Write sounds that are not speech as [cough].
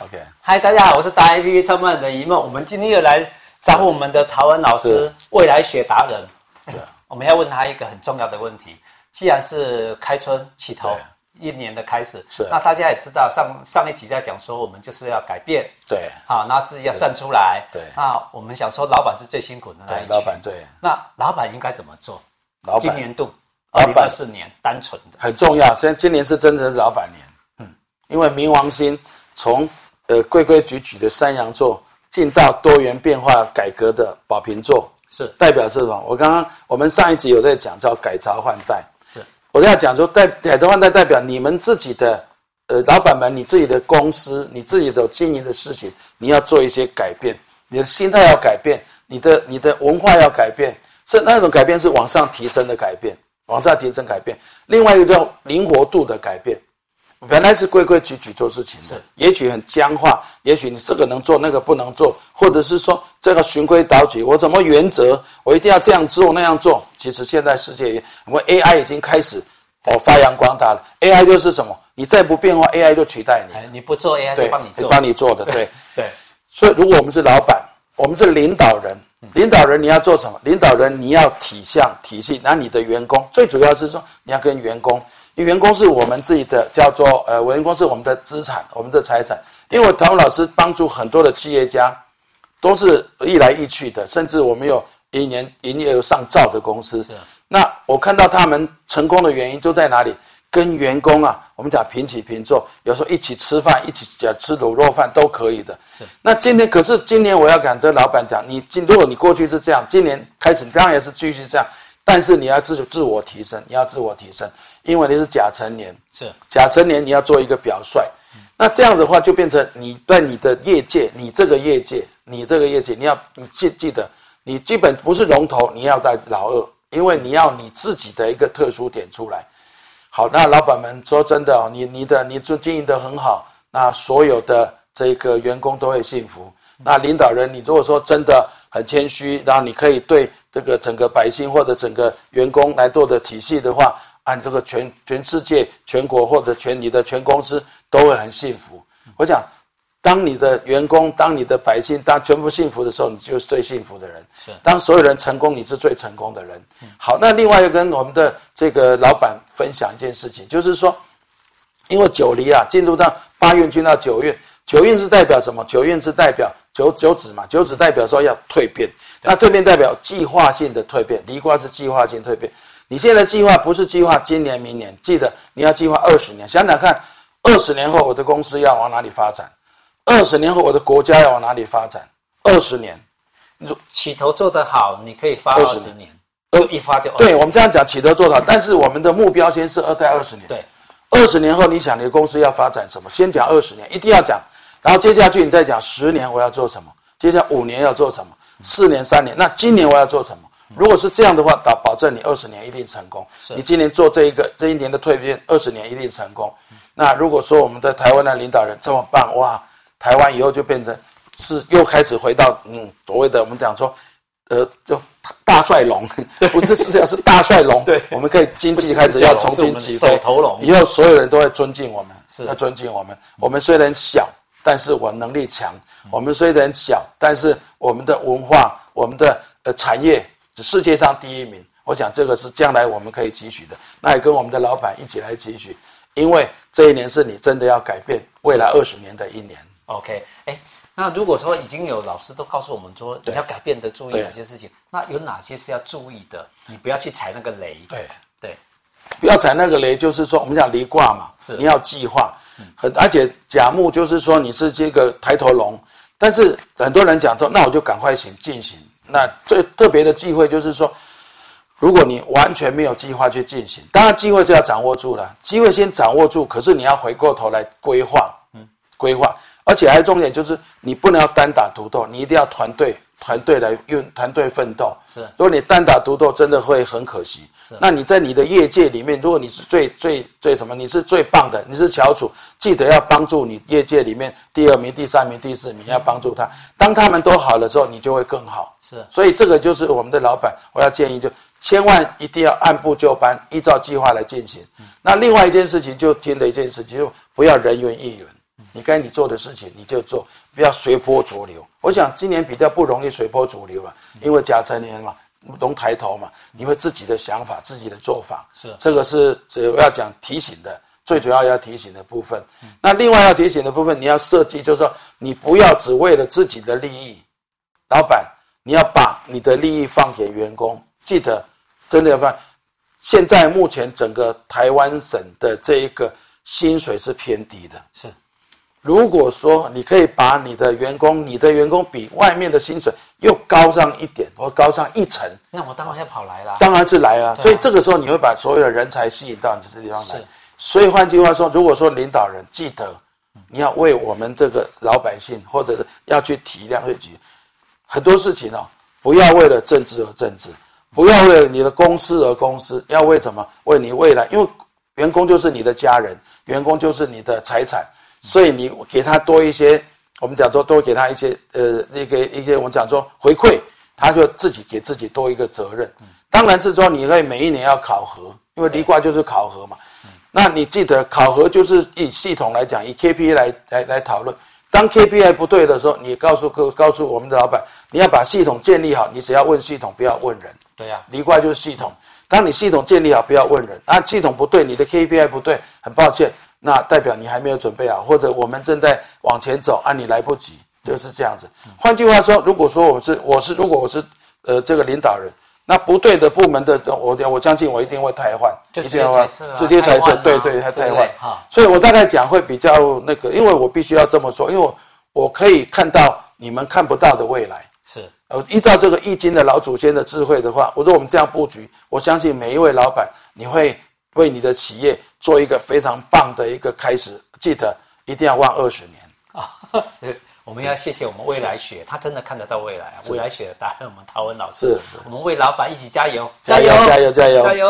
OK，嗨，大家好，我是大 A P P 创办人的一梦。我们今天又来找我们的陶文老师，未来学达人。是，我们要问他一个很重要的问题。既然是开春起头，一年的开始，是，那大家也知道，上上一集在讲说，我们就是要改变，对，好，那自己要站出来，对。那我们想说，老板是最辛苦的那一群，老板对。那老板应该怎么做？老板今年度二零二四年，单纯的很重要。今今年是真的是老板年，嗯，因为冥王星从呃规规矩矩的山羊座进到多元变化改革的宝瓶座，是代表是什么？我刚刚我们上一集有在讲叫改朝换代。是我要讲说，代改朝换代代表你们自己的，呃，老板们，你自己的公司，你自己的经营的事情，你要做一些改变，你的心态要改变，你的你的文化要改变，是那种改变是往上提升的改变，往上提升改变。另外一个叫灵活度的改变。本来是规规矩矩做事情的，也许很僵化，也许你这个能做，那个不能做，或者是说这个循规蹈矩，我怎么原则，我一定要这样做那样做。其实现在世界，我们 AI 已经开始哦发扬光大了。AI 就是什么？你再不变化，AI 就取代你。你不做 AI 就帮你做，帮你做的，对 [laughs] 对。所以如果我们是老板，我们是领导人，领导人你要做什么？领导人你要体相体系，那你的员工最主要是说你要跟员工。因为员工是我们自己的，叫做呃，员工是我们的资产，我们的财产。因为我陶老师帮助很多的企业家，都是一来一去的，甚至我们有一年营业额上兆的公司。是。那我看到他们成功的原因都在哪里？跟员工啊，我们讲平起平坐，有时候一起吃饭，一起讲吃卤肉饭都可以的。是。那今天可是今年我要跟这老板讲，你今如果你过去是这样，今年开始当然也是继续这样，但是你要自自我提升，你要自我提升。因为你是甲辰年，是甲辰年，你要做一个表率，那这样的话就变成你在你的业界，你这个业界，你这个业界，你要你记记得，你基本不是龙头，你要在老二，因为你要你自己的一个特殊点出来。好，那老板们说真的哦，你你的你做经营的很好，那所有的这个员工都会幸福。那领导人，你如果说真的很谦虚，然后你可以对这个整个百姓或者整个员工来做的体系的话。按这个全全世界、全国或者全你的全公司都会很幸福。我讲，当你的员工、当你的百姓、当全部幸福的时候，你就是最幸福的人。是，当所有人成功，你是最成功的人。好，那另外又跟我们的这个老板分享一件事情，就是说，因为九离啊，进入到八运，进到九运，九运是代表什么？九运是代表九九子嘛，九子代表说要蜕变，那蜕变代表计划性的蜕变，离卦是计划性蜕变。你现在计划不是计划今年、明年，记得你要计划二十年。想想看，二十年后我的公司要往哪里发展？二十年后我的国家要往哪里发展？二十年，起头做得好，你可以发二十年，二一发就。对，我们这样讲，起头做得好，但是我们的目标先是二代二十年。对，二十年后你想你的公司要发展什么？先讲二十年，一定要讲，然后接下去你再讲十年我要做什么？接下来五年要做什么？四年、三年，那今年我要做什么？如果是这样的话，打保证你二十年一定成功。你今年做这一个这一年的蜕变，二十年一定成功。那如果说我们的台湾的领导人这么棒哇，台湾以后就变成是又开始回到嗯所谓的我们讲说，呃，就大帅龙，不是是要是大帅龙。对，我们可以经济开始要重新起飞，以后所有人都会尊敬我们，是要尊敬我们。我们虽然小，但是我能力强。我们虽然小，但是我们的文化，我们的呃产业。世界上第一名，我想这个是将来我们可以汲取的。那也跟我们的老板一起来汲取，因为这一年是你真的要改变未来二十年的一年。OK，哎，那如果说已经有老师都告诉我们说你要改变的注意哪些事情，那有哪些是要注意的？你不要去踩那个雷。对对，不要踩那个雷，就是说我们讲离卦嘛，是你要计划。很而且甲木就是说你是这个抬头龙，但是很多人讲说，那我就赶快行进行。那最特别的忌讳就是说，如果你完全没有计划去进行，当然机会是要掌握住了，机会先掌握住，可是你要回过头来规划，嗯，规划，而且还有重点就是你不能要单打独斗，你一定要团队。团队来用团队奋斗是，如果你单打独斗，真的会很可惜。是，那你在你的业界里面，如果你是最最最什么，你是最棒的，你是翘楚，记得要帮助你业界里面第二名、第三名、第四名，要帮助他。当他们都好了之后，你就会更好。是，所以这个就是我们的老板，我要建议就千万一定要按部就班，依照计划来进行。那另外一件事情，就听的一件事情，就不要人云亦云。你该你做的事情你就做，不要随波逐流。我想今年比较不容易随波逐流了，因为甲辰年嘛，龙抬头嘛，你会自己的想法、自己的做法。是这个是主要讲提醒的，最主要要提醒的部分。那另外要提醒的部分，你要设计，就是说你不要只为了自己的利益，老板，你要把你的利益放给员工。记得，真的要放。现在目前整个台湾省的这一个薪水是偏低的。是，如果说你可以把你的员工，你的员工比外面的薪水又高上一点，或高上一层，那我当然要跑来了。当然是来啊。所以这个时候你会把所有的人才吸引到你这地方来。是。所以换句话说，如果说领导人记得，你要为我们这个老百姓，或者是要去体谅、去很多事情哦，不要为了政治而政治。不要为了你的公司而公司，要为什么？为你未来，因为员工就是你的家人，员工就是你的财产，所以你给他多一些，我们讲说多给他一些，呃，那个一些我们讲说回馈，他就自己给自己多一个责任。当然是说你可以每一年要考核，因为离卦就是考核嘛。那你记得考核就是以系统来讲，以 KPI 来来来讨论。当 KPI 不对的时候，你告诉告告诉我们的老板，你要把系统建立好，你只要问系统，不要问人。对呀、啊，离怪就是系统。当你系统建立好，不要问人。啊，系统不对，你的 KPI 不对，很抱歉，那代表你还没有准备好，或者我们正在往前走，啊，你来不及，就是这样子。换句话说，如果说我是我是如果我是呃这个领导人，那不对的部门的我我相信我一定会汰换，就直接裁撤、啊，直接裁撤，对对，他汰换。所以我大概讲会比较那个，因为我必须要这么说，因为我我可以看到你们看不到的未来。是。呃，依照这个易经的老祖先的智慧的话，我说我们这样布局，我相信每一位老板，你会为你的企业做一个非常棒的一个开始。记得一定要望二十年啊！[laughs] 我们要谢谢我们未来学，他真的看得到未来啊！未来学的答案，我们陶文老师，我们为老板一起加油，加油，加油，加油，加油！